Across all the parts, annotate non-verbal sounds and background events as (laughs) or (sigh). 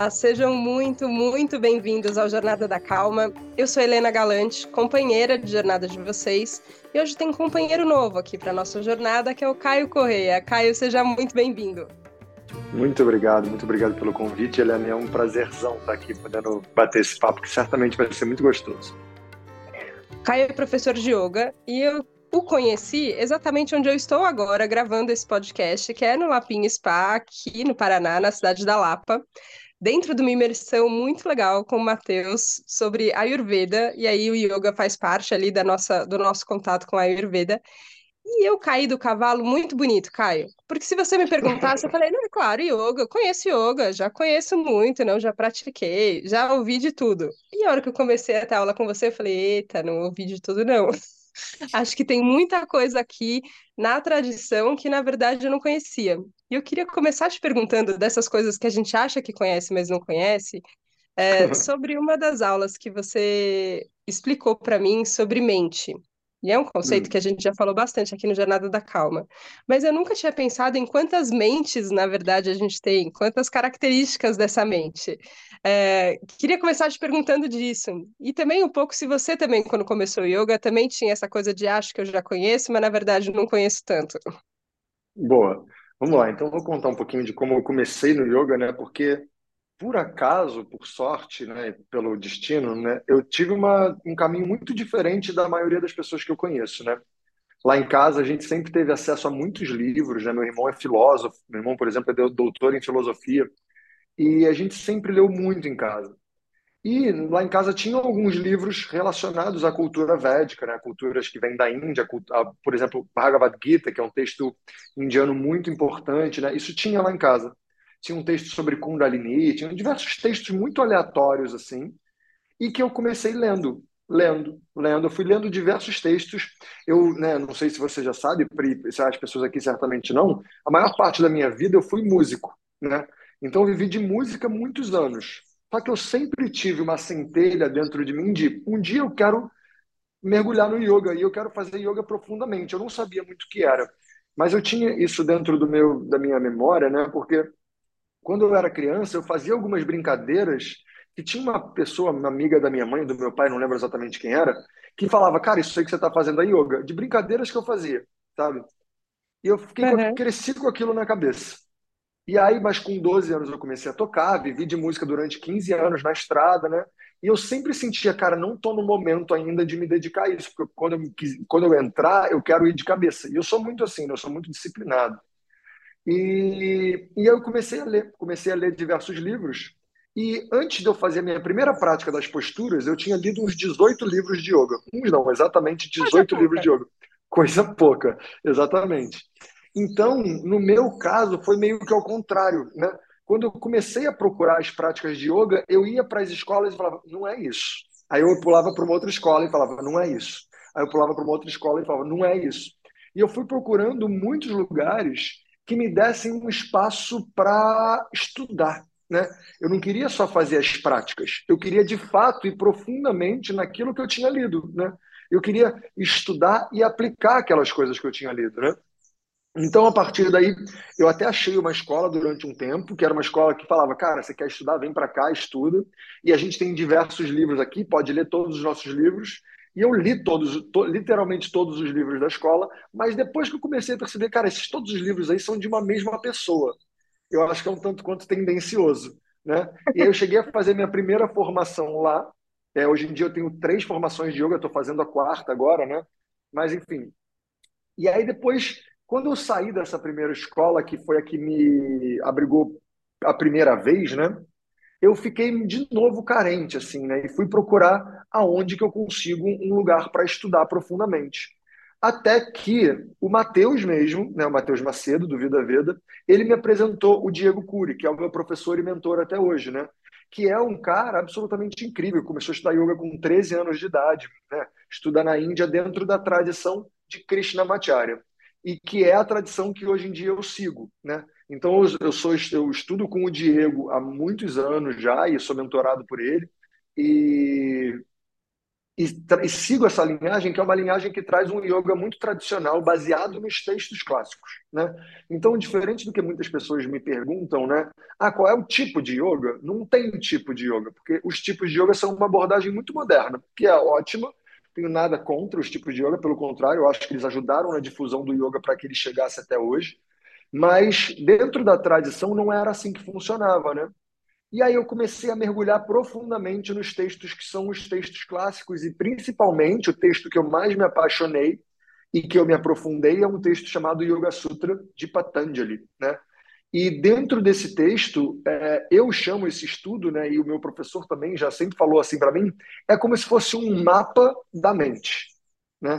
Olá, sejam muito, muito bem-vindos ao Jornada da Calma. Eu sou Helena Galante, companheira de jornada de vocês, e hoje tem um companheiro novo aqui para nossa jornada, que é o Caio Correia. Caio, seja muito bem-vindo. Muito obrigado, muito obrigado pelo convite, Helena. É um prazerzão estar aqui podendo bater esse papo, que certamente vai ser muito gostoso. Caio é professor de yoga e eu o conheci exatamente onde eu estou agora gravando esse podcast, que é no Lapinha Spa, aqui no Paraná, na cidade da Lapa, dentro de uma imersão muito legal com o Matheus sobre Ayurveda, e aí o yoga faz parte ali da nossa, do nosso contato com a Ayurveda. E eu caí do cavalo muito bonito, Caio. Porque se você me perguntasse, eu falei, não, é claro, yoga, eu conheço yoga, já conheço muito, não, já pratiquei, já ouvi de tudo. E a hora que eu comecei a ter aula com você, eu falei, eita, não ouvi de tudo, não. Acho que tem muita coisa aqui na tradição que, na verdade, eu não conhecia. E eu queria começar te perguntando dessas coisas que a gente acha que conhece, mas não conhece, é, sobre uma das aulas que você explicou para mim sobre mente. E é um conceito hum. que a gente já falou bastante aqui no Jornada da Calma. Mas eu nunca tinha pensado em quantas mentes, na verdade, a gente tem, quantas características dessa mente. É, queria começar te perguntando disso. E também um pouco se você também, quando começou o yoga, também tinha essa coisa de acho que eu já conheço, mas na verdade não conheço tanto. Boa. Vamos lá, então vou contar um pouquinho de como eu comecei no yoga, né? Porque por acaso, por sorte, né, pelo destino, né, eu tive uma, um caminho muito diferente da maioria das pessoas que eu conheço, né? Lá em casa a gente sempre teve acesso a muitos livros, né? Meu irmão é filósofo, meu irmão, por exemplo, é doutor em filosofia, e a gente sempre leu muito em casa. E lá em casa tinham alguns livros relacionados à cultura védica, né? culturas que vêm da Índia, por exemplo, Bhagavad Gita, que é um texto indiano muito importante, né? Isso tinha lá em casa tinha um texto sobre Kundalini, tinha diversos textos muito aleatórios assim, e que eu comecei lendo, lendo, lendo. Eu fui lendo diversos textos. Eu, né, não sei se você já sabe, se as pessoas aqui certamente não, a maior parte da minha vida eu fui músico, né? Então eu vivi de música muitos anos. Só que eu sempre tive uma centelha dentro de mim de um dia eu quero mergulhar no yoga e eu quero fazer yoga profundamente. Eu não sabia muito o que era, mas eu tinha isso dentro do meu da minha memória, né? Porque quando eu era criança, eu fazia algumas brincadeiras que tinha uma pessoa, uma amiga da minha mãe, do meu pai, não lembro exatamente quem era, que falava, cara, isso aí que você está fazendo é yoga, de brincadeiras que eu fazia, sabe? E eu fiquei uhum. cresci com aquilo na cabeça. E aí, mas com 12 anos eu comecei a tocar, vivi de música durante 15 anos na estrada, né? E eu sempre sentia, cara, não estou no momento ainda de me dedicar a isso, porque quando eu, quando eu entrar, eu quero ir de cabeça. E eu sou muito assim, né? eu sou muito disciplinado. E, e eu comecei a ler, comecei a ler diversos livros. E antes de eu fazer a minha primeira prática das posturas, eu tinha lido uns 18 livros de yoga. Uns não, exatamente 18 livros de yoga. Coisa pouca, exatamente. Então, no meu caso, foi meio que ao contrário, né? Quando eu comecei a procurar as práticas de yoga, eu ia para as escolas e falava, não é isso. Aí eu pulava para uma outra escola e falava, não é isso. Aí eu pulava para uma outra escola e falava, não é isso. E eu fui procurando muitos lugares que me dessem um espaço para estudar. Né? Eu não queria só fazer as práticas, eu queria de fato ir profundamente naquilo que eu tinha lido. Né? Eu queria estudar e aplicar aquelas coisas que eu tinha lido. Né? Então, a partir daí, eu até achei uma escola durante um tempo, que era uma escola que falava, cara, você quer estudar, vem para cá, estuda. E a gente tem diversos livros aqui, pode ler todos os nossos livros, e eu li todos, to, literalmente todos os livros da escola, mas depois que eu comecei a perceber, cara, esses todos os livros aí são de uma mesma pessoa. Eu acho que é um tanto quanto tendencioso, né? E aí eu cheguei a fazer minha primeira formação lá. É, hoje em dia eu tenho três formações de yoga, estou fazendo a quarta agora, né? Mas enfim. E aí depois, quando eu saí dessa primeira escola, que foi a que me abrigou a primeira vez, né? Eu fiquei de novo carente, assim, né? E fui procurar aonde que eu consigo um lugar para estudar profundamente. Até que o Matheus mesmo, né, o Matheus Macedo, do Vida Veda, ele me apresentou o Diego Cury, que é o meu professor e mentor até hoje, né? Que é um cara absolutamente incrível. Começou a estudar yoga com 13 anos de idade, né? Estuda na Índia dentro da tradição de Krishnamacharya. E que é a tradição que hoje em dia eu sigo, né? Então, eu, sou, eu estudo com o Diego há muitos anos já e sou mentorado por ele. E, e, e, sigo essa linhagem, que é uma linhagem que traz um yoga muito tradicional, baseado nos textos clássicos. Né? Então, diferente do que muitas pessoas me perguntam, né? Ah, qual é o tipo de yoga? Não tem tipo de yoga, porque os tipos de yoga são uma abordagem muito moderna, que é ótima. Tenho nada contra os tipos de yoga, pelo contrário, eu acho que eles ajudaram na difusão do yoga para que ele chegasse até hoje. Mas dentro da tradição não era assim que funcionava, né? E aí eu comecei a mergulhar profundamente nos textos que são os textos clássicos e principalmente o texto que eu mais me apaixonei e que eu me aprofundei é um texto chamado Yoga Sutra de Patanjali, né? E dentro desse texto, é, eu chamo esse estudo, né, e o meu professor também já sempre falou assim para mim, é como se fosse um mapa da mente. Né?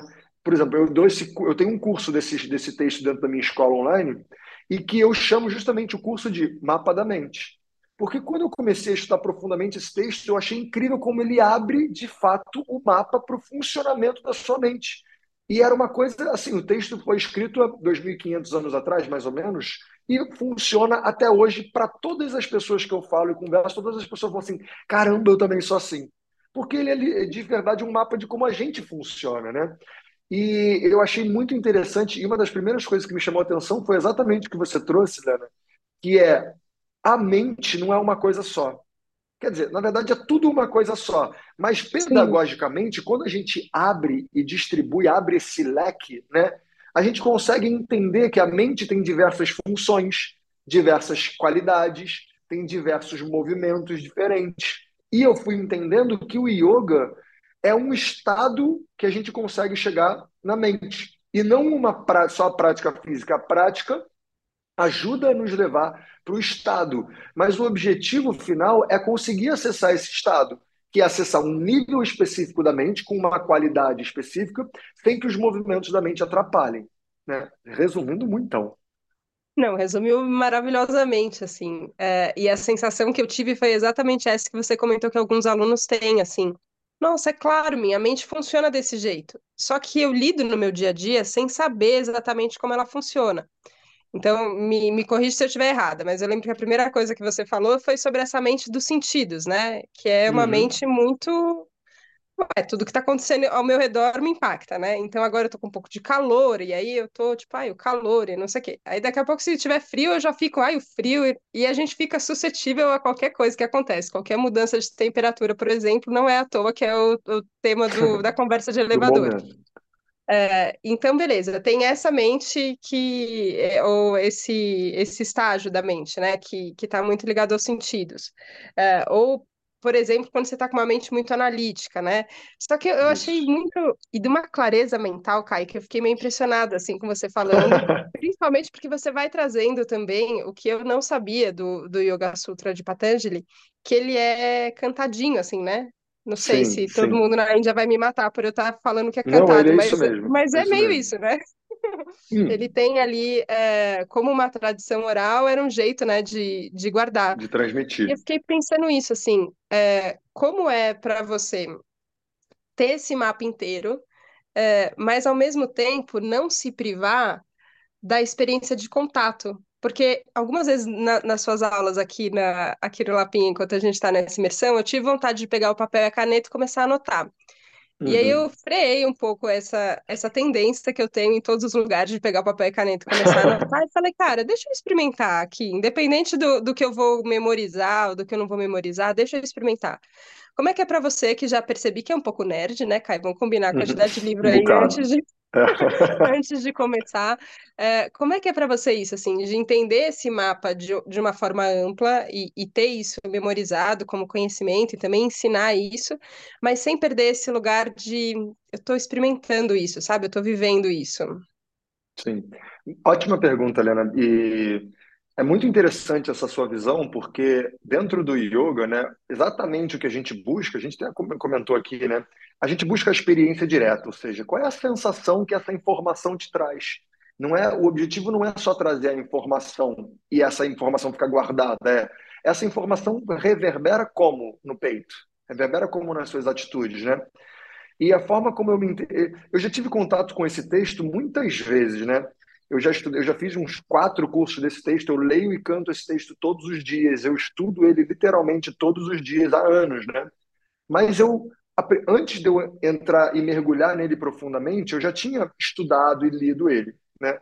Por exemplo, eu, dou esse, eu tenho um curso desse, desse texto dentro da minha escola online, e que eu chamo justamente o curso de Mapa da Mente. Porque quando eu comecei a estudar profundamente esse texto, eu achei incrível como ele abre, de fato, o mapa para o funcionamento da sua mente. E era uma coisa assim, o texto foi escrito há 2.500 anos atrás, mais ou menos, e funciona até hoje para todas as pessoas que eu falo e converso, todas as pessoas falam assim, caramba, eu também sou assim. Porque ele é de verdade um mapa de como a gente funciona, né? E eu achei muito interessante, e uma das primeiras coisas que me chamou a atenção foi exatamente o que você trouxe, Lena, que é a mente não é uma coisa só. Quer dizer, na verdade é tudo uma coisa só. Mas pedagogicamente, Sim. quando a gente abre e distribui, abre esse leque, né, a gente consegue entender que a mente tem diversas funções, diversas qualidades, tem diversos movimentos diferentes. E eu fui entendendo que o yoga é um estado que a gente consegue chegar na mente. E não uma só a prática física. A prática ajuda a nos levar para o estado. Mas o objetivo final é conseguir acessar esse estado, que é acessar um nível específico da mente, com uma qualidade específica, sem que os movimentos da mente atrapalhem. Né? Resumindo muito, então. Não, resumiu maravilhosamente, assim. É, e a sensação que eu tive foi exatamente essa que você comentou que alguns alunos têm, assim. Nossa, é claro, minha mente funciona desse jeito. Só que eu lido no meu dia a dia sem saber exatamente como ela funciona. Então, me, me corrija se eu estiver errada, mas eu lembro que a primeira coisa que você falou foi sobre essa mente dos sentidos, né? Que é uma uhum. mente muito. É, tudo que está acontecendo ao meu redor me impacta, né? Então agora eu tô com um pouco de calor, e aí eu tô tipo, ai, o calor e não sei o quê. Aí daqui a pouco, se tiver frio, eu já fico, ai, o frio, e a gente fica suscetível a qualquer coisa que acontece. Qualquer mudança de temperatura, por exemplo, não é à toa que é o, o tema do, (laughs) da conversa de elevador. É, então, beleza, tem essa mente que, é, ou esse, esse estágio da mente, né, que está muito ligado aos sentidos. É, ou, por exemplo, quando você está com uma mente muito analítica, né? Só que eu achei muito, e de uma clareza mental, Kai, que eu fiquei meio impressionada, assim, com você falando, (laughs) principalmente porque você vai trazendo também o que eu não sabia do, do Yoga Sutra de Patanjali, que ele é cantadinho, assim, né? Não sei sim, se sim. todo mundo na Índia vai me matar por eu estar falando que é cantado, Não, é mas, mesmo, mas é, é meio mesmo. isso, né? Hum. Ele tem ali, é, como uma tradição oral, era um jeito, né, de, de guardar. De transmitir. E eu fiquei pensando isso, assim, é, como é para você ter esse mapa inteiro, é, mas ao mesmo tempo não se privar da experiência de contato porque algumas vezes na, nas suas aulas aqui, na, aqui no Lapinha, enquanto a gente está nessa imersão, eu tive vontade de pegar o papel e a caneta e começar a anotar. Uhum. E aí uhum. eu freiei um pouco essa, essa tendência que eu tenho em todos os lugares de pegar o papel e caneta e começar a (laughs) anotar. e falei, cara, deixa eu experimentar aqui, independente do, do que eu vou memorizar ou do que eu não vou memorizar, deixa eu experimentar. Como é que é para você, que já percebi que é um pouco nerd, né, Kai? Vamos combinar a quantidade de livro aí antes de, (laughs) antes de começar. É, como é que é para você isso, assim, de entender esse mapa de, de uma forma ampla e, e, ter isso memorizado como conhecimento e também ensinar isso, mas sem perder esse lugar de eu estou experimentando isso, sabe? Eu estou vivendo isso. Sim. Ótima pergunta, Helena. E é muito interessante essa sua visão, porque dentro do yoga, né, exatamente o que a gente busca, a gente até comentou aqui, né, a gente busca a experiência direta, ou seja, qual é a sensação que essa informação te traz. Não é o objetivo não é só trazer a informação e essa informação ficar guardada, é essa informação reverbera como no peito, reverbera como nas suas atitudes, né? E a forma como eu me eu já tive contato com esse texto muitas vezes, né? Eu já estudei, eu já fiz uns quatro cursos desse texto, eu leio e canto esse texto todos os dias, eu estudo ele literalmente todos os dias há anos, né? Mas eu antes de eu entrar e mergulhar nele profundamente, eu já tinha estudado e lido ele, né?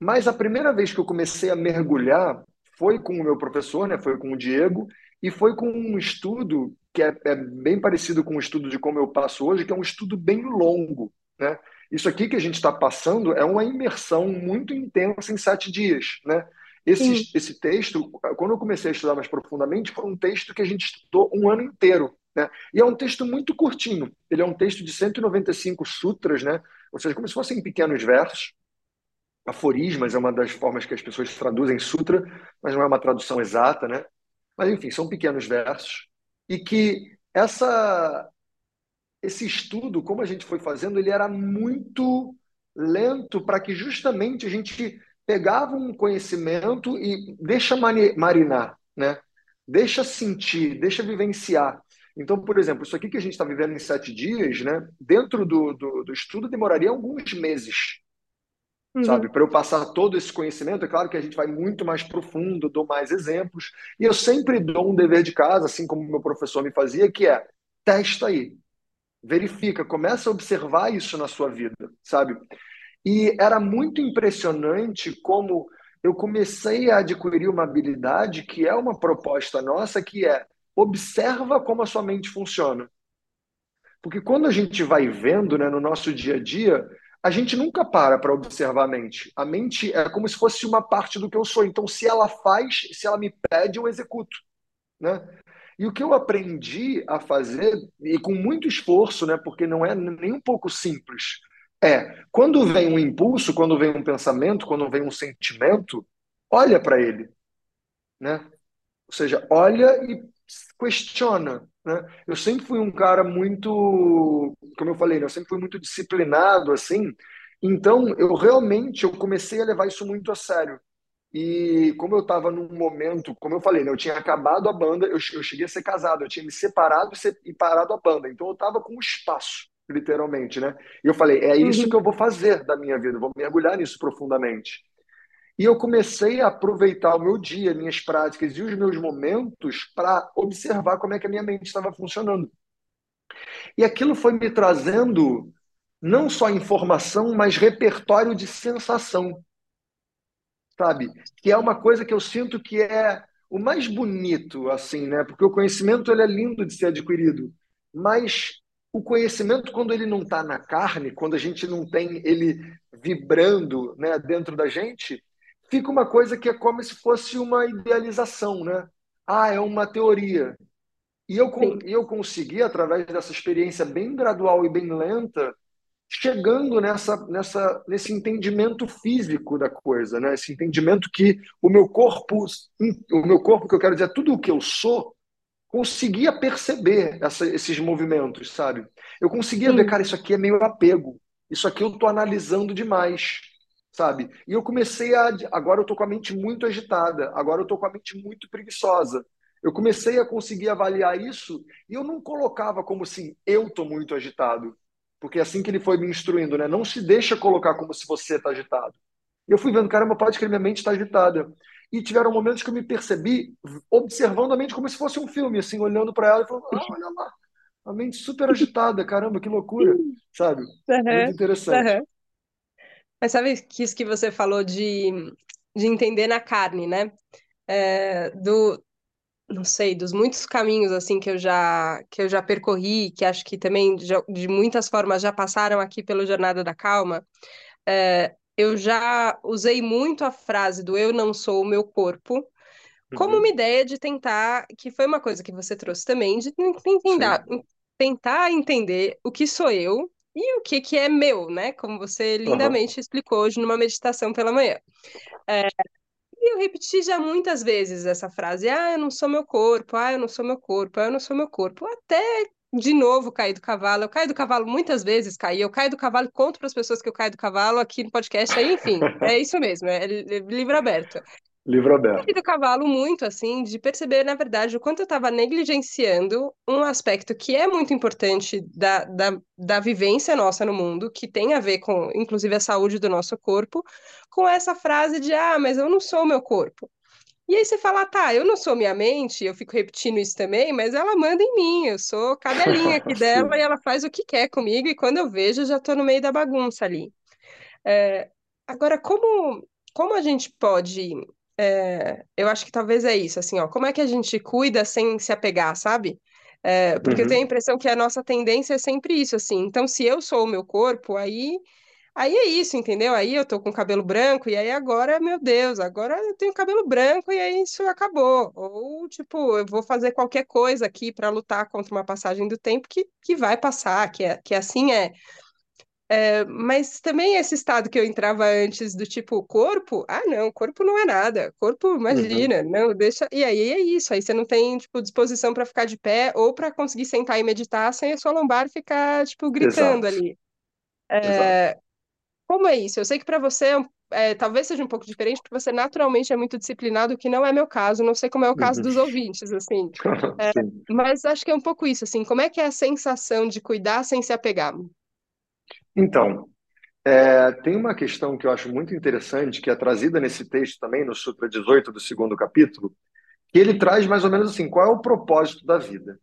Mas a primeira vez que eu comecei a mergulhar foi com o meu professor, né? Foi com o Diego e foi com um estudo que é, é bem parecido com o estudo de como eu passo hoje, que é um estudo bem longo, né? Isso aqui que a gente está passando é uma imersão muito intensa em sete dias, né? Esse, esse texto, quando eu comecei a estudar mais profundamente, foi um texto que a gente estudou um ano inteiro. Né? E é um texto muito curtinho. Ele é um texto de 195 sutras, né? ou seja, como se fossem pequenos versos. Aforismas é uma das formas que as pessoas traduzem sutra, mas não é uma tradução exata. Né? Mas, enfim, são pequenos versos. E que essa, esse estudo, como a gente foi fazendo, ele era muito lento para que justamente a gente pegava um conhecimento e deixa marinar, né? Deixa sentir, deixa vivenciar. Então, por exemplo, isso aqui que a gente está vivendo em sete dias, né? Dentro do, do, do estudo demoraria alguns meses, uhum. sabe? Para eu passar todo esse conhecimento. É claro que a gente vai muito mais profundo, dou mais exemplos. E eu sempre dou um dever de casa, assim como meu professor me fazia, que é testa aí, verifica, começa a observar isso na sua vida, sabe? E era muito impressionante como eu comecei a adquirir uma habilidade que é uma proposta nossa, que é observa como a sua mente funciona. Porque quando a gente vai vendo né, no nosso dia a dia, a gente nunca para para observar a mente. A mente é como se fosse uma parte do que eu sou. Então, se ela faz, se ela me pede, eu executo. Né? E o que eu aprendi a fazer, e com muito esforço, né, porque não é nem um pouco simples, é, quando vem um impulso, quando vem um pensamento, quando vem um sentimento, olha para ele, né? Ou seja, olha e questiona, né? Eu sempre fui um cara muito, como eu falei, né? eu sempre fui muito disciplinado, assim. Então, eu realmente eu comecei a levar isso muito a sério. E como eu estava num momento, como eu falei, né, eu tinha acabado a banda, eu, eu cheguei a ser casado, eu tinha me separado e parado a banda, então eu estava com espaço literalmente, né? E eu falei, é isso uhum. que eu vou fazer da minha vida, vou mergulhar nisso profundamente. E eu comecei a aproveitar o meu dia, minhas práticas e os meus momentos para observar como é que a minha mente estava funcionando. E aquilo foi me trazendo não só informação, mas repertório de sensação. Sabe? Que é uma coisa que eu sinto que é o mais bonito, assim, né? Porque o conhecimento ele é lindo de ser adquirido, mas o conhecimento, quando ele não está na carne, quando a gente não tem ele vibrando né, dentro da gente, fica uma coisa que é como se fosse uma idealização, né? Ah, é uma teoria. E eu, eu consegui, através dessa experiência bem gradual e bem lenta, chegando nessa, nessa, nesse entendimento físico da coisa, né? Esse entendimento que o meu corpo, o meu corpo, que eu quero dizer, tudo o que eu sou, conseguia perceber essa, esses movimentos, sabe? Eu conseguia Sim. ver, cara, isso aqui é meio apego. Isso aqui eu tô analisando demais, sabe? E eu comecei a. Agora eu tô com a mente muito agitada, agora eu tô com a mente muito preguiçosa. Eu comecei a conseguir avaliar isso e eu não colocava como assim, eu tô muito agitado. Porque é assim que ele foi me instruindo, né? Não se deixa colocar como se você está agitado. E eu fui vendo, caramba, pode que minha mente está agitada. E tiveram momentos que eu me percebi observando a mente como se fosse um filme, assim, olhando para ela e falando: ah, olha lá, a mente super agitada, caramba, que loucura, sabe? Uhum, Muito interessante. Uhum. Mas sabe que isso que você falou de, de entender na carne, né? É, do, não sei, dos muitos caminhos assim que eu já que eu já percorri, que acho que também já, de muitas formas já passaram aqui pelo Jornada da Calma, é, eu já usei muito a frase do eu não sou o meu corpo como uhum. uma ideia de tentar, que foi uma coisa que você trouxe também, de tentar, tentar entender o que sou eu e o que, que é meu, né? Como você lindamente uhum. explicou hoje numa meditação pela manhã. É, e eu repeti já muitas vezes essa frase: ah, eu não sou meu corpo, ah, eu não sou meu corpo, ah, eu não sou meu corpo. Até de novo cair do cavalo. Eu caio do cavalo muitas vezes, caí. Eu caio do cavalo conto para as pessoas que eu caio do cavalo aqui no podcast. Aí, enfim, é isso mesmo, é livro aberto. Livro aberto. Eu do cavalo muito, assim, de perceber, na verdade, o quanto eu estava negligenciando um aspecto que é muito importante da, da, da vivência nossa no mundo, que tem a ver com, inclusive, a saúde do nosso corpo, com essa frase de, ah, mas eu não sou o meu corpo. E aí você fala, tá, eu não sou minha mente, eu fico repetindo isso também, mas ela manda em mim, eu sou cadelinha aqui (laughs) dela e ela faz o que quer comigo, e quando eu vejo, eu já tô no meio da bagunça ali. É, agora, como, como a gente pode. É, eu acho que talvez é isso, assim, ó, como é que a gente cuida sem se apegar, sabe? É, porque eu tenho a Uhum, impressão que a nossa tendência é sempre isso, assim. Então, se eu sou o meu corpo, aí Aí é isso, entendeu? Aí eu tô com cabelo branco, e aí agora, meu Deus, agora eu tenho cabelo branco e aí isso acabou. Ou, tipo, eu vou fazer qualquer coisa aqui para lutar contra uma passagem do tempo que, que vai passar, que, é, que assim é. É, Mas também esse estado que eu entrava antes do tipo, corpo? Ah, não, corpo não é nada. Corpo, uhum, imagina, não, deixa. E aí é isso, aí você não tem, tipo, disposição para ficar de pé ou para conseguir sentar e meditar sem a sua lombar ficar, tipo, gritando exato, ali. exato. Como é isso? Eu sei que para você é é, talvez seja um pouco diferente, porque você naturalmente é muito disciplinado, o que não é meu caso, não sei como é o caso Uhum. dos ouvintes, assim. (laughs) É, mas acho que é um pouco isso, assim, como é que é a sensação de cuidar sem se apegar? Então, é, tem uma questão que eu acho muito interessante, que é trazida nesse texto também, no Sutra 18 do segundo capítulo, que ele traz mais ou menos assim, qual é o propósito da vida,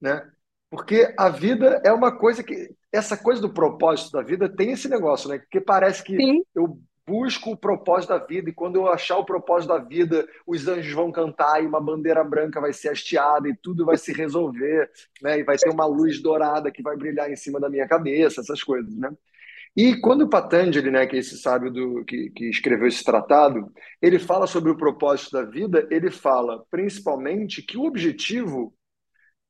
né? Porque a vida é uma coisa que, essa coisa do propósito da vida tem esse negócio, né? Porque parece que Sim, eu busco o propósito da vida e quando eu achar o propósito da vida, os anjos vão cantar e uma bandeira branca vai ser hasteada e tudo vai se resolver, né? E vai ter uma luz dourada que vai brilhar em cima da minha cabeça, essas coisas, né? E quando Patanjali, né, que é esse sábio do, que, que escreveu esse tratado, ele fala sobre o propósito da vida, ele fala principalmente que o objetivo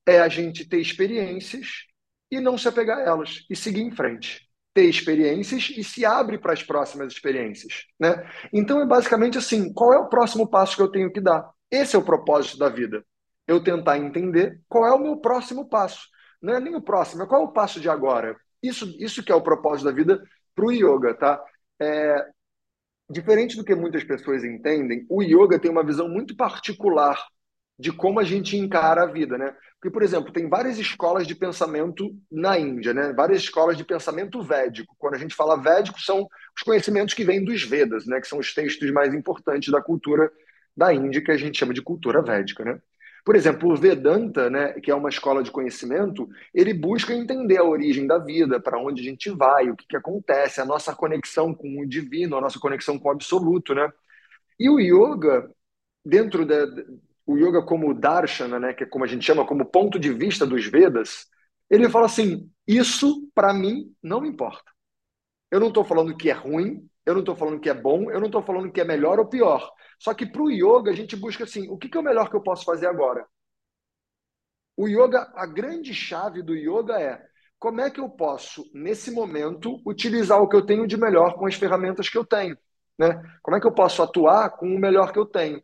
é a gente ter experiências e não se apegar a elas e seguir em frente. Ter experiências e se abre para as próximas experiências, né? Então é basicamente assim, qual é o próximo passo que eu tenho que dar? Esse é o propósito da vida. Eu tentar entender qual é o meu próximo passo. Não é nem o próximo, é qual é o passo de agora. Isso, isso que é o propósito da vida para o yoga, tá? É, diferente do que muitas pessoas entendem, o yoga tem uma visão muito particular de como a gente encara a vida, né? Porque, por exemplo, tem várias escolas de pensamento na Índia, né? Várias escolas de pensamento védico. Quando a gente fala védico, são os conhecimentos que vêm dos Vedas, né? Que são os textos mais importantes da cultura da Índia, que a gente chama de cultura védica, né? Por exemplo, o Vedanta, né, que é uma escola de conhecimento, ele busca entender a origem da vida, para onde a gente vai, o que, que acontece, a nossa conexão com o divino, a nossa conexão com o absoluto, né? E o yoga, dentro da, o yoga como darshana, né, que é como a gente chama, como ponto de vista dos Vedas, ele fala assim: isso para mim não importa. Eu não estou falando que é ruim, eu não estou falando que é bom, eu não estou falando que é melhor ou pior. Só que para o yoga a gente busca assim: o que, que é o melhor que eu posso fazer agora? O yoga, a grande chave do yoga é como é que eu posso, nesse momento, utilizar o que eu tenho de melhor com as ferramentas que eu tenho. Né? Como é que eu posso atuar com o melhor que eu tenho?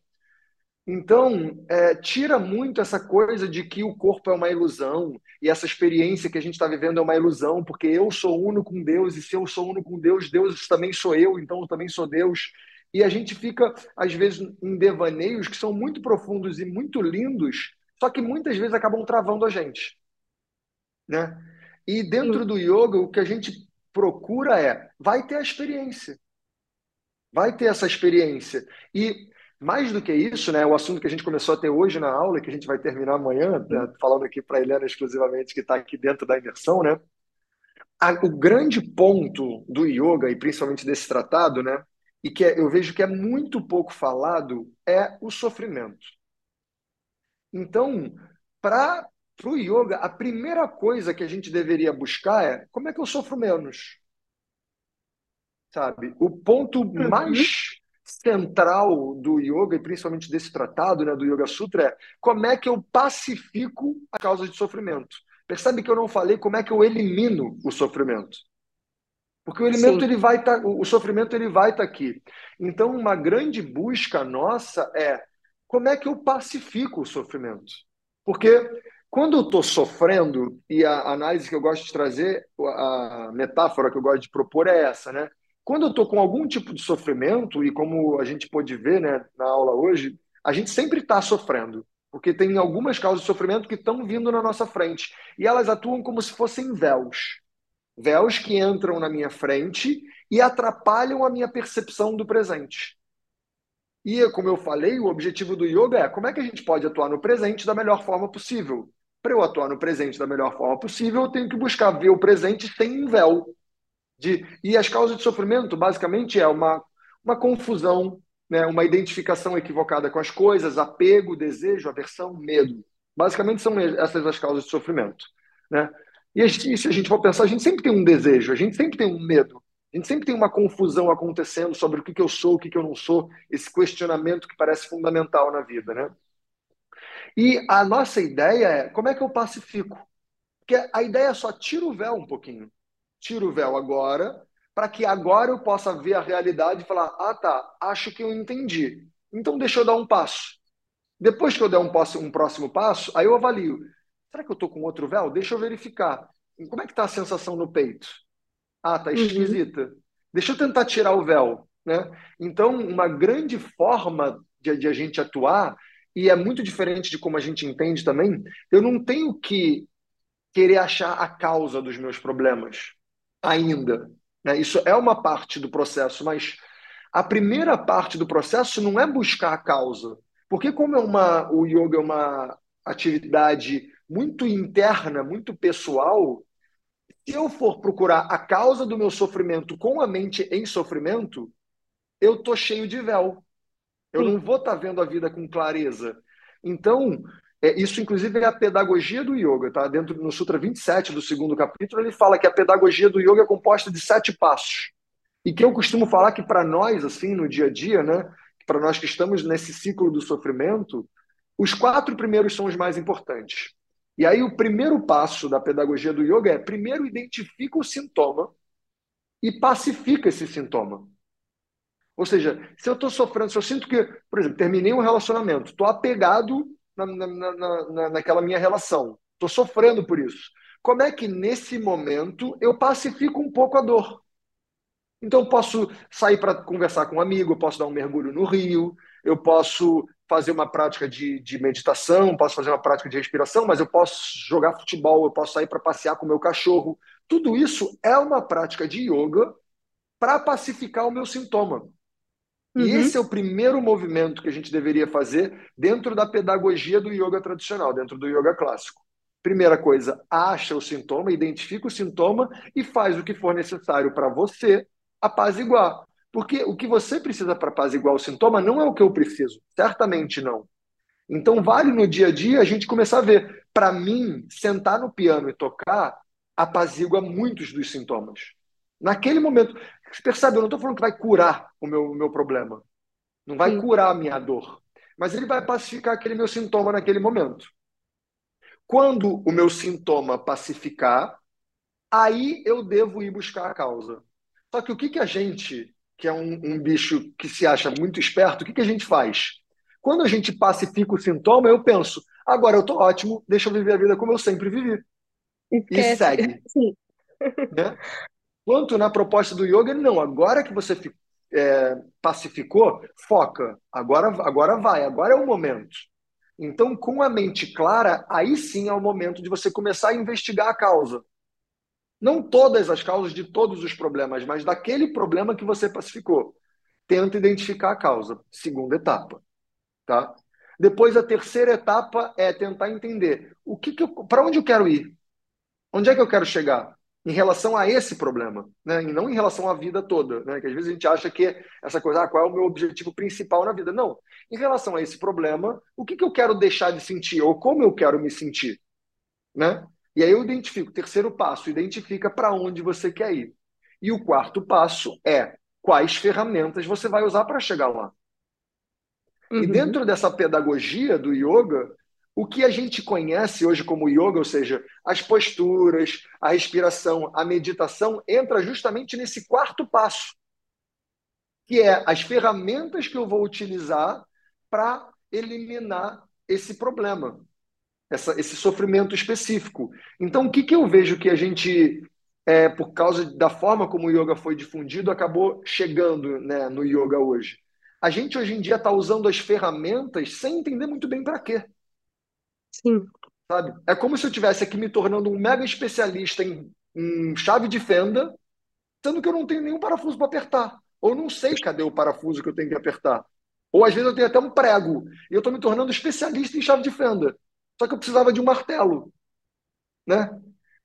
Então, é, tira muito essa coisa de que o corpo é uma ilusão e essa experiência que a gente está vivendo é uma ilusão, porque eu sou uno com Deus e se eu sou uno com Deus, Deus também sou eu, então eu também sou Deus. E a gente fica, às vezes, em devaneios que são muito profundos e muito lindos, só que muitas vezes acabam travando a gente, né? E dentro do yoga, o que a gente procura é, vai ter a experiência vai ter essa experiência. E mais do que isso, né, o assunto que a gente começou a ter hoje na aula, que a gente vai terminar amanhã, né, falando aqui para a Helena exclusivamente, que está aqui dentro da imersão, né? A, o grande ponto do yoga, e principalmente desse tratado, né, e que é, eu vejo que é muito pouco falado, é o sofrimento. Então, para o yoga, a primeira coisa que a gente deveria buscar é como é que eu sofro menos? sabe? O ponto Uhum. mais central do yoga, e principalmente desse tratado, né, do Yoga Sutra, é como é que eu pacifico a causa de sofrimento. Percebe que eu não falei como é que eu elimino o sofrimento. Porque o elemento Sim. ele vai estar, tá, o sofrimento ele vai estar tá aqui. Então, uma grande busca nossa é como é que eu pacifico o sofrimento. Porque quando eu estou sofrendo, e a análise que eu gosto de trazer, a metáfora que eu gosto de propor é essa, né? Quando eu estou com algum tipo de sofrimento, e como a gente pôde ver né, na aula hoje, a gente sempre está sofrendo. Porque tem algumas causas de sofrimento que estão vindo na nossa frente. E elas atuam como se fossem véus véus que entram na minha frente e atrapalham a minha percepção do presente. E, como eu falei, o objetivo do yoga é como é que a gente pode atuar no presente da melhor forma possível. Para eu atuar no presente da melhor forma possível, eu tenho que buscar ver o presente sem um véu. De... E as causas de sofrimento, basicamente, é uma, uma confusão, né? uma identificação equivocada com as coisas, apego, desejo, aversão, medo. Basicamente, são essas as causas de sofrimento. Né? E se a gente for pensar, a gente sempre tem um desejo, a gente sempre tem um medo, a gente sempre tem uma confusão acontecendo sobre o que, que eu sou, o que, que eu não sou, esse questionamento que parece fundamental na vida, né? E a nossa ideia é como é que eu pacifico? Porque a ideia é só tira o véu um pouquinho. Tira o véu agora, para que agora eu possa ver a realidade e falar: ah, tá, acho que eu entendi. Então deixa eu dar um passo. Depois que eu der um, passo, um próximo passo, aí eu avalio. Será que eu estou com outro véu? Deixa eu verificar. Como é que está a sensação no peito? Ah, tá uhum. esquisita. Uhum. Deixa eu tentar tirar o véu. Né? Então, uma grande forma de, de, a gente atuar, e é muito diferente de como a gente entende também, eu não tenho que querer achar a causa dos meus problemas ainda. Né? Isso é uma parte do processo, mas a primeira parte do processo não é buscar a causa. Porque como é uma, o yoga é uma atividade muito interna, muito pessoal, se eu for procurar a causa do meu sofrimento com a mente em sofrimento, eu tô cheio de véu. Eu Sim. não vou estar tá vendo a vida com clareza. Então, é, isso inclusive é a pedagogia do yoga, tá? Dentro no Sutra 27 do segundo capítulo, ele fala que a pedagogia do yoga é composta de sete passos. E que eu costumo falar que para nós, assim, no dia a dia, né? Para nós que estamos nesse ciclo do sofrimento, os quatro primeiros são os mais importantes. E aí o primeiro passo da pedagogia do yoga é primeiro identifica o sintoma e pacifica esse sintoma. Ou seja, se eu estou sofrendo, se eu sinto que, por exemplo, terminei um relacionamento, estou apegado na, na, na, naquela minha relação, estou sofrendo por isso. Como é que nesse momento eu pacifico um pouco a dor? Então, eu posso sair para conversar com um amigo, eu posso dar um mergulho no rio, eu posso fazer uma prática de, de meditação, posso fazer uma prática de respiração, mas eu posso jogar futebol, eu posso sair para passear com o meu cachorro. Tudo isso é uma prática de yoga para pacificar o meu sintoma. Uhum. E esse é o primeiro movimento que a gente deveria fazer dentro da pedagogia do yoga tradicional, dentro do yoga clássico. Primeira coisa, acha o sintoma, identifica o sintoma e faz o que for necessário para você apaziguar. Porque o que você precisa para apaziguar o sintoma não é o que eu preciso. Certamente não. Então, vale no dia a dia a gente começar a ver. Para mim, sentar no piano e tocar apazigua muitos dos sintomas. Naquele momento, percebe, eu não estou falando que vai curar o meu, meu problema. Não vai Sim. curar a minha dor. Mas ele vai pacificar aquele meu sintoma naquele momento. Quando o meu sintoma pacificar, aí eu devo ir buscar a causa. Só que o que, que a gente que é um, um bicho que se acha muito esperto, o que, que a gente faz? Quando a gente pacifica o sintoma, eu penso, agora eu estou ótimo, deixa eu viver a vida como eu sempre vivi. Esquece. E segue. (laughs) Sim. Né? Quanto na proposta do yoga, não, agora que você é, pacificou, foca, agora, agora vai, agora é o momento. Então, com a mente clara, aí sim é o momento de você começar a investigar a causa. Não todas as causas de todos os problemas, mas daquele problema que você pacificou. Tenta identificar a causa. Segunda etapa. Tá? Depois, a terceira etapa é tentar entender o que, que para onde eu quero ir. Onde é que eu quero chegar? Em relação a esse problema, né? e não em relação à vida toda. Né? Que às vezes a gente acha que essa coisa, ah, qual é o meu objetivo principal na vida? Não. Em relação a esse problema, o que, que eu quero deixar de sentir? Ou como eu quero me sentir? Né? E aí eu identifico. Terceiro passo, identifica para onde você quer ir. E o quarto passo é quais ferramentas você vai usar para chegar lá. Uhum. E dentro dessa pedagogia do yoga, o que a gente conhece hoje como yoga, ou seja, as posturas, a respiração, a meditação, entra justamente nesse quarto passo, que é as ferramentas que eu vou utilizar para eliminar esse problema essa, esse sofrimento específico. Então, o que, que eu vejo que a gente, é, por causa da forma como o yoga foi difundido, acabou chegando né, no yoga hoje? A gente hoje em dia está usando as ferramentas sem entender muito bem para quê. Sim. Sabe? É como se eu tivesse aqui me tornando um mega especialista em, em chave de fenda, sendo que eu não tenho nenhum parafuso para apertar. Ou não sei cadê o parafuso que eu tenho que apertar. Ou às vezes eu tenho até um prego e eu estou me tornando especialista em chave de fenda. Só que eu precisava de um martelo, né?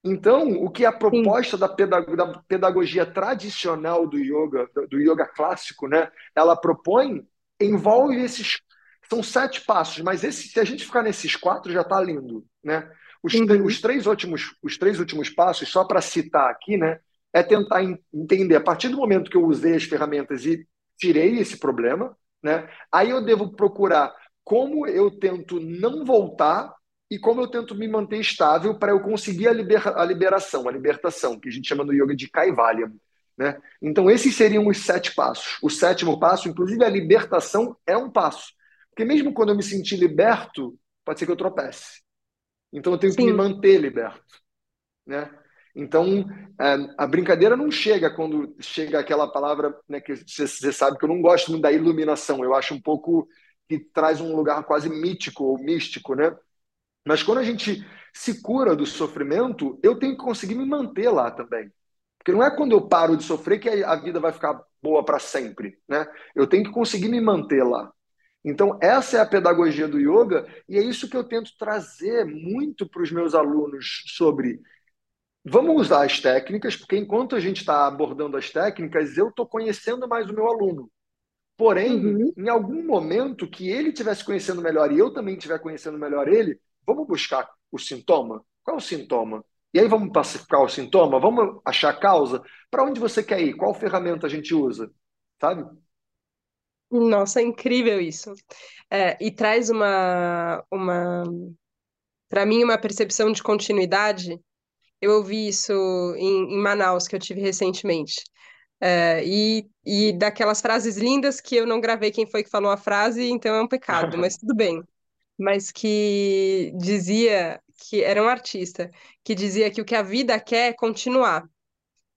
Então, o que é a proposta da, pedag da, pedagogia tradicional do yoga, do yoga clássico, né? Ela propõe, envolve esses. São sete passos, mas esse, se a gente ficar nesses quatro, já está lindo, né? Os, uhum. os, três últimos, os três últimos passos, só para citar aqui, né? É tentar entender, a partir do momento que eu usei as ferramentas e tirei esse problema, né? Aí eu devo procurar como eu tento não voltar e como eu tento me manter estável para eu conseguir a, liber, a liberação, a libertação, que a gente chama no yoga de Kaivalya. Né? Então, esses seriam os sete passos. O sétimo passo, inclusive a libertação, é um passo. Porque mesmo quando eu me sentir liberto, pode ser que eu tropece. Então, eu tenho Sim. que me manter liberto. Né? Então, é, a brincadeira não chega quando chega aquela palavra né, que você sabe que eu não gosto muito da iluminação. Eu acho um pouco que traz um lugar quase mítico ou místico, né? Mas quando a gente se cura do sofrimento, eu tenho que conseguir me manter lá também. Porque não é quando eu paro de sofrer que a vida vai ficar boa para sempre, né? Eu tenho que conseguir me manter lá. Então, essa é a pedagogia do yoga e é isso que eu tento trazer muito para os meus alunos sobre vamos usar as técnicas, porque enquanto a gente está abordando as técnicas, eu estou conhecendo mais o meu aluno. Porém, uhum. em algum momento que ele estivesse conhecendo melhor e eu também estiver conhecendo melhor ele, Vamos buscar o sintoma? Qual é o sintoma? E aí vamos pacificar o sintoma? Vamos achar a causa? Para onde você quer ir? Qual ferramenta a gente usa? Sabe? Nossa, é incrível isso. É, e traz uma, uma para mim, uma percepção de continuidade. Eu ouvi isso em, em Manaus, que eu tive recentemente. É, e, e daquelas frases lindas que eu não gravei quem foi que falou a frase, então é um pecado, mas tudo bem mas que dizia que era um artista, que dizia que o que a vida quer é continuar.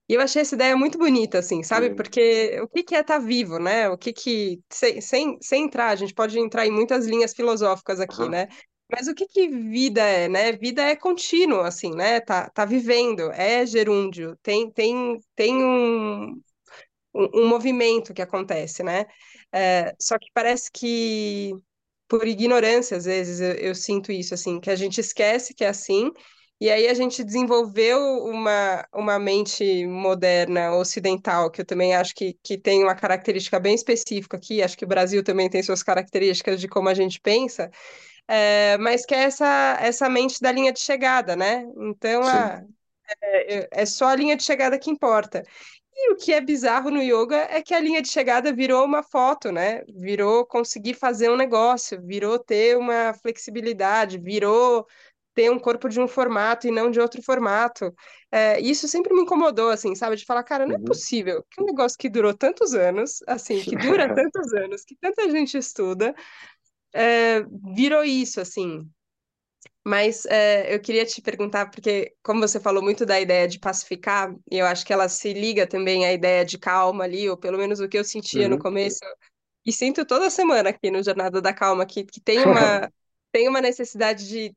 E eu achei essa ideia muito bonita, assim, sabe? Sim. Porque o que, que é estar tá vivo, né? O que que. Sem, sem, sem entrar, a gente pode entrar em muitas linhas filosóficas aqui, uhum. né? Mas o que que vida é, né? Vida é contínuo, assim, né? Tá, tá vivendo, é gerúndio, tem, tem, tem um, um, um movimento que acontece, né? É, só que parece que por ignorância, às vezes, eu, eu, sinto isso, assim, que a gente esquece que é assim, e aí a gente desenvolveu uma, uma mente moderna, ocidental, que eu também acho que, que tem uma característica bem específica aqui, acho que o Brasil também tem suas características de como a gente pensa, é, mas que é essa, essa mente da linha de chegada, né? Então, a, é, é só a linha de chegada que importa. E o que é bizarro no yoga é que a linha de chegada virou uma foto, né? Virou conseguir fazer um negócio, virou ter uma flexibilidade, virou ter um corpo de um formato e não de outro formato. É, isso sempre me incomodou, assim, sabe? De falar, cara, não é uhum. possível que um negócio que durou tantos anos, assim, que dura (laughs) tantos anos, que tanta gente estuda, é, virou isso, assim. Mas é, eu queria te perguntar, porque como você falou muito da ideia de pacificar, e eu acho que ela se liga também à ideia de calma ali, ou pelo menos o que eu sentia uhum. no começo, e sinto toda semana aqui no Jornada da Calma, que, que tem, uma, (laughs) tem uma necessidade de...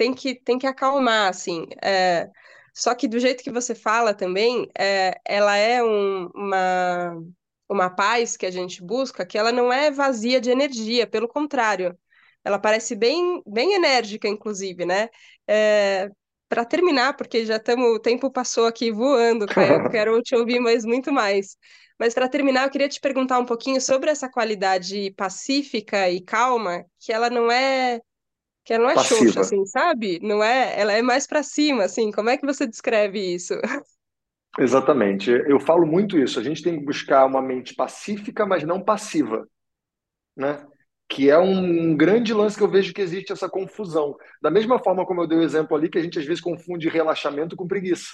Tem que, tem que acalmar, assim. É, só que do jeito que você fala também, é, ela é um, uma, uma paz que a gente busca, que ela não é vazia de energia, pelo contrário ela parece bem, bem enérgica, inclusive, né? É, para terminar, porque já estamos, o tempo passou aqui voando, eu (laughs) quero te ouvir mais muito mais. Mas para terminar, eu queria te perguntar um pouquinho sobre essa qualidade pacífica e calma, que ela não é que ela não é Passiva. xoxa, assim, sabe? Não é, ela é mais para cima, assim. Como é que você descreve isso? (laughs) Exatamente. Eu falo muito isso. A gente tem que buscar uma mente pacífica, mas não passiva, né? que é um grande lance que eu vejo que existe essa confusão. Da mesma forma como eu dei o exemplo ali, que a gente às vezes confunde relaxamento com preguiça.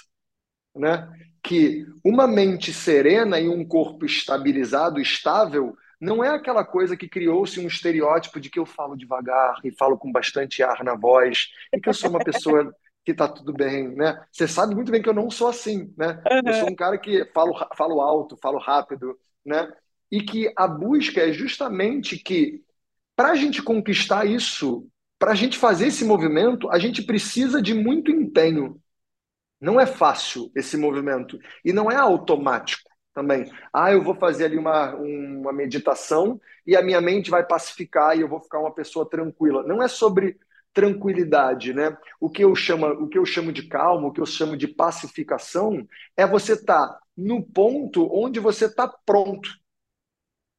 Né? Que uma mente serena e um corpo estabilizado, estável, não é aquela coisa que criou-se um estereótipo de que eu falo devagar e falo com bastante ar na voz e que eu sou uma pessoa que está tudo bem, né? Você sabe muito bem que eu não sou assim, né? Eu sou um cara que falo, falo alto, falo rápido, né? E que a busca é justamente que para a gente conquistar isso, para a gente fazer esse movimento, a gente precisa de muito empenho. Não é fácil esse movimento e não é automático, também. Ah, eu vou fazer ali uma, uma meditação e a minha mente vai pacificar e eu vou ficar uma pessoa tranquila. Não é sobre tranquilidade, né? O que eu chamo, o que eu chamo de calma, o que eu chamo de pacificação é você estar tá no ponto onde você está pronto,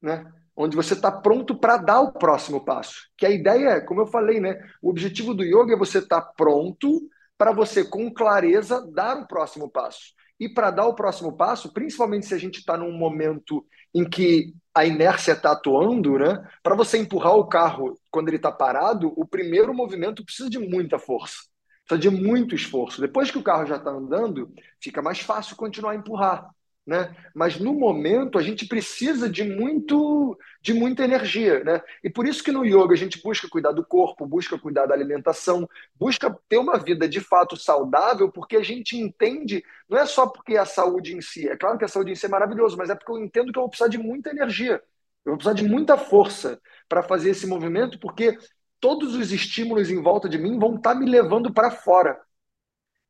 né? Onde você está pronto para dar o próximo passo. Que a ideia é, como eu falei, né? O objetivo do yoga é você estar tá pronto para você, com clareza, dar o próximo passo. E para dar o próximo passo, principalmente se a gente está num momento em que a inércia está atuando, né? Para você empurrar o carro quando ele está parado, o primeiro movimento precisa de muita força, precisa de muito esforço. Depois que o carro já está andando, fica mais fácil continuar a empurrar né? Mas no momento a gente precisa de muito de muita energia, né? E por isso que no yoga a gente busca cuidar do corpo, busca cuidar da alimentação, busca ter uma vida de fato saudável, porque a gente entende, não é só porque a saúde em si, é claro que a saúde em si é maravilhoso, mas é porque eu entendo que eu vou precisar de muita energia. Eu vou precisar de muita força para fazer esse movimento, porque todos os estímulos em volta de mim vão estar tá me levando para fora.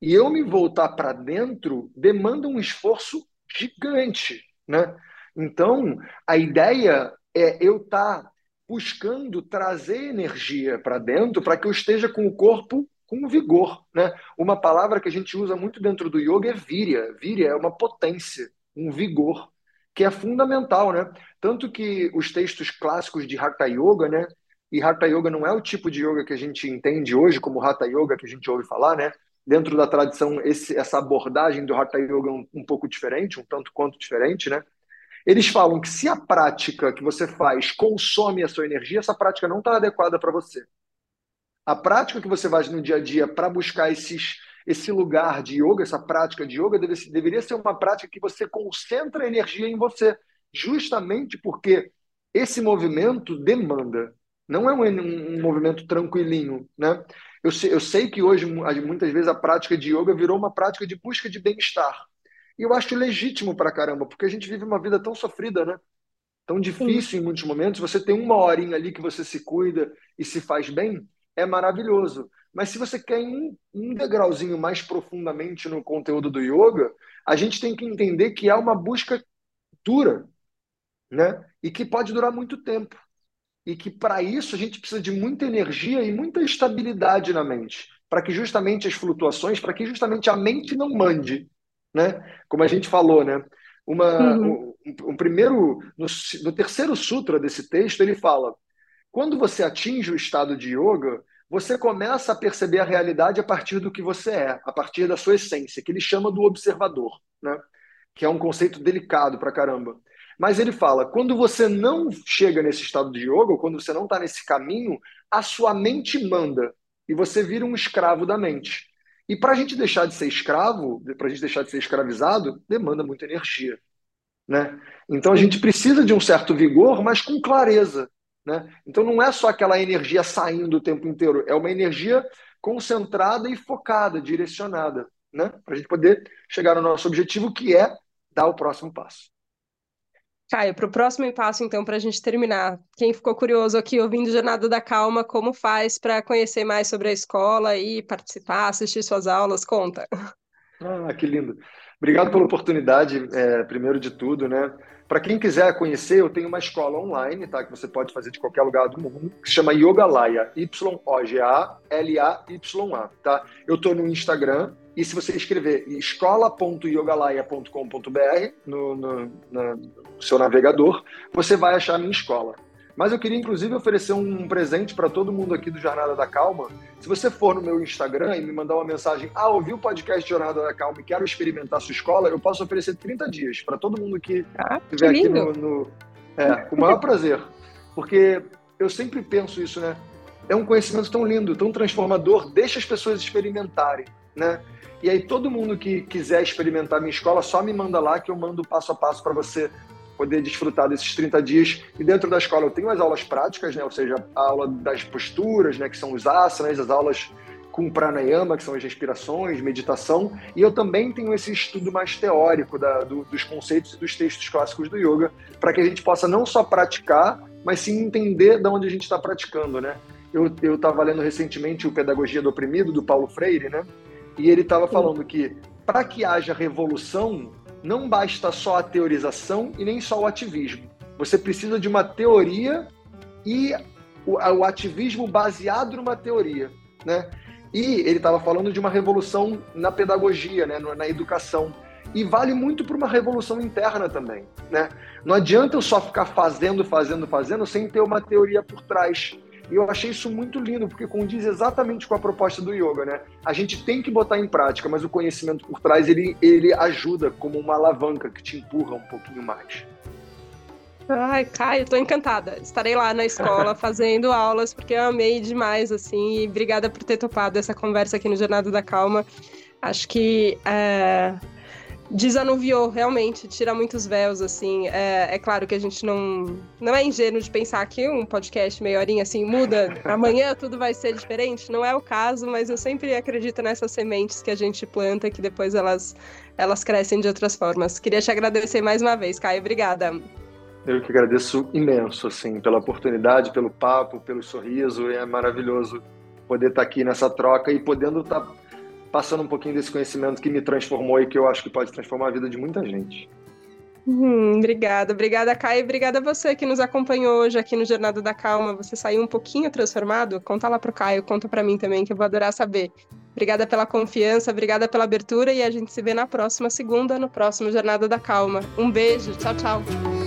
E eu me voltar para dentro demanda um esforço gigante, né? Então, a ideia é eu estar tá buscando trazer energia para dentro para que eu esteja com o corpo com vigor, né? Uma palavra que a gente usa muito dentro do yoga é virya. Virya é uma potência, um vigor, que é fundamental, né? Tanto que os textos clássicos de Hatha Yoga, né? E Hatha Yoga não é o tipo de yoga que a gente entende hoje como Hatha Yoga que a gente ouve falar, né? Dentro da tradição, esse, essa abordagem do Hatha Yoga um, um pouco diferente, um tanto quanto diferente, né? Eles falam que se a prática que você faz consome a sua energia, essa prática não está adequada para você. A prática que você faz no dia a dia para buscar esses, esse lugar de yoga, essa prática de yoga, deve, deveria ser uma prática que você concentra a energia em você, justamente porque esse movimento demanda. Não é um, um movimento tranquilinho, né? Eu sei, eu sei que hoje, muitas vezes, a prática de yoga virou uma prática de busca de bem-estar. E eu acho legítimo pra caramba, porque a gente vive uma vida tão sofrida, né? Tão difícil Sim. em muitos momentos. Você tem uma horinha ali que você se cuida e se faz bem, é maravilhoso. Mas se você quer um, um degrauzinho mais profundamente no conteúdo do yoga, a gente tem que entender que é uma busca dura, né? E que pode durar muito tempo e que para isso a gente precisa de muita energia e muita estabilidade na mente, para que justamente as flutuações, para que justamente a mente não mande, né? Como a gente falou, né? Uma, uhum. um, um, primeiro, no, no terceiro sutra desse texto, ele fala: quando você atinge o estado de yoga, você começa a perceber a realidade a partir do que você é, a partir da sua essência, que ele chama do observador, né? Que é um conceito delicado para caramba. Mas ele fala: quando você não chega nesse estado de yoga, ou quando você não está nesse caminho, a sua mente manda e você vira um escravo da mente. E para a gente deixar de ser escravo, para a gente deixar de ser escravizado, demanda muita energia. Né? Então a gente precisa de um certo vigor, mas com clareza. Né? Então não é só aquela energia saindo o tempo inteiro, é uma energia concentrada e focada, direcionada, né? para a gente poder chegar no nosso objetivo, que é dar o próximo passo. Caio, para o próximo passo, então, para a gente terminar, quem ficou curioso aqui ouvindo Jornada da Calma, como faz para conhecer mais sobre a escola e participar, assistir suas aulas? Conta. Ah, que lindo. Obrigado pela oportunidade, é, primeiro de tudo, né? Para quem quiser conhecer, eu tenho uma escola online, tá? Que você pode fazer de qualquer lugar do mundo, que se chama Yogalaya, Y-O-G-A-L-A-Y-A, tá? Eu estou no Instagram, e se você escrever escola.yogalaya.com.br no, no, no, seu navegador, você vai achar a minha escola. Mas eu queria, inclusive, oferecer um presente para todo mundo aqui do Jornada da Calma. Se você for no meu Instagram e me mandar uma mensagem, ah, ouvi o podcast Jornada da Calma e quero experimentar a sua escola, eu posso oferecer 30 dias para todo mundo que ah, estiver aqui no, no. É, com o maior prazer. Porque eu sempre penso isso, né? É um conhecimento tão lindo, tão transformador, deixa as pessoas experimentarem, né? E aí todo mundo que quiser experimentar minha escola, só me manda lá que eu mando passo a passo para você poder desfrutar desses 30 dias. E dentro da escola eu tenho as aulas práticas, né? ou seja, a aula das posturas, né? que são os asanas, as aulas com pranayama, que são as respirações, meditação, e eu também tenho esse estudo mais teórico da, do, dos conceitos e dos textos clássicos do yoga, para que a gente possa não só praticar, mas sim entender de onde a gente está praticando, né? Eu estava lendo recentemente o Pedagogia do Oprimido, do Paulo Freire, né? E ele estava falando que para que haja revolução, não basta só a teorização e nem só o ativismo. Você precisa de uma teoria e o, o ativismo baseado numa teoria, né? E ele estava falando de uma revolução na pedagogia, né, na educação. E vale muito para uma revolução interna também. Né? Não adianta eu só ficar fazendo, fazendo, fazendo sem ter uma teoria por trás. E eu achei isso muito lindo, porque condiz exatamente com a proposta do yoga, né? A gente tem que botar em prática, mas o conhecimento por trás, ele, ele ajuda como uma alavanca que te empurra um pouquinho mais. Ai, Caio, tô encantada. Estarei lá na escola (laughs) fazendo aulas, porque eu amei demais, assim, e obrigada por ter topado essa conversa aqui no Jornada da Calma. Acho que é, desanuviou, realmente, tira muitos véus, assim. É, é, claro que a gente não, não é ingênuo de pensar que um podcast meia horinha, assim, muda, amanhã tudo vai ser diferente. Não é o caso, mas eu sempre acredito nessas sementes que a gente planta, que depois elas, elas crescem de outras formas. Queria te agradecer mais uma vez, Caio. Obrigada. Eu que agradeço imenso, assim, pela oportunidade, pelo papo, pelo sorriso. É maravilhoso poder estar aqui nessa troca e podendo estar passando um pouquinho desse conhecimento que me transformou e que eu acho que pode transformar a vida de muita gente. Hum, obrigada, obrigada, Caio. Obrigada a você que nos acompanhou hoje aqui no Jornada da Calma. Você saiu um pouquinho transformado? Conta lá pro Caio, conta para mim também, que eu vou adorar saber. Obrigada pela confiança, obrigada pela abertura e a gente se vê na próxima segunda, no próximo Jornada da Calma. Um beijo, tchau, tchau.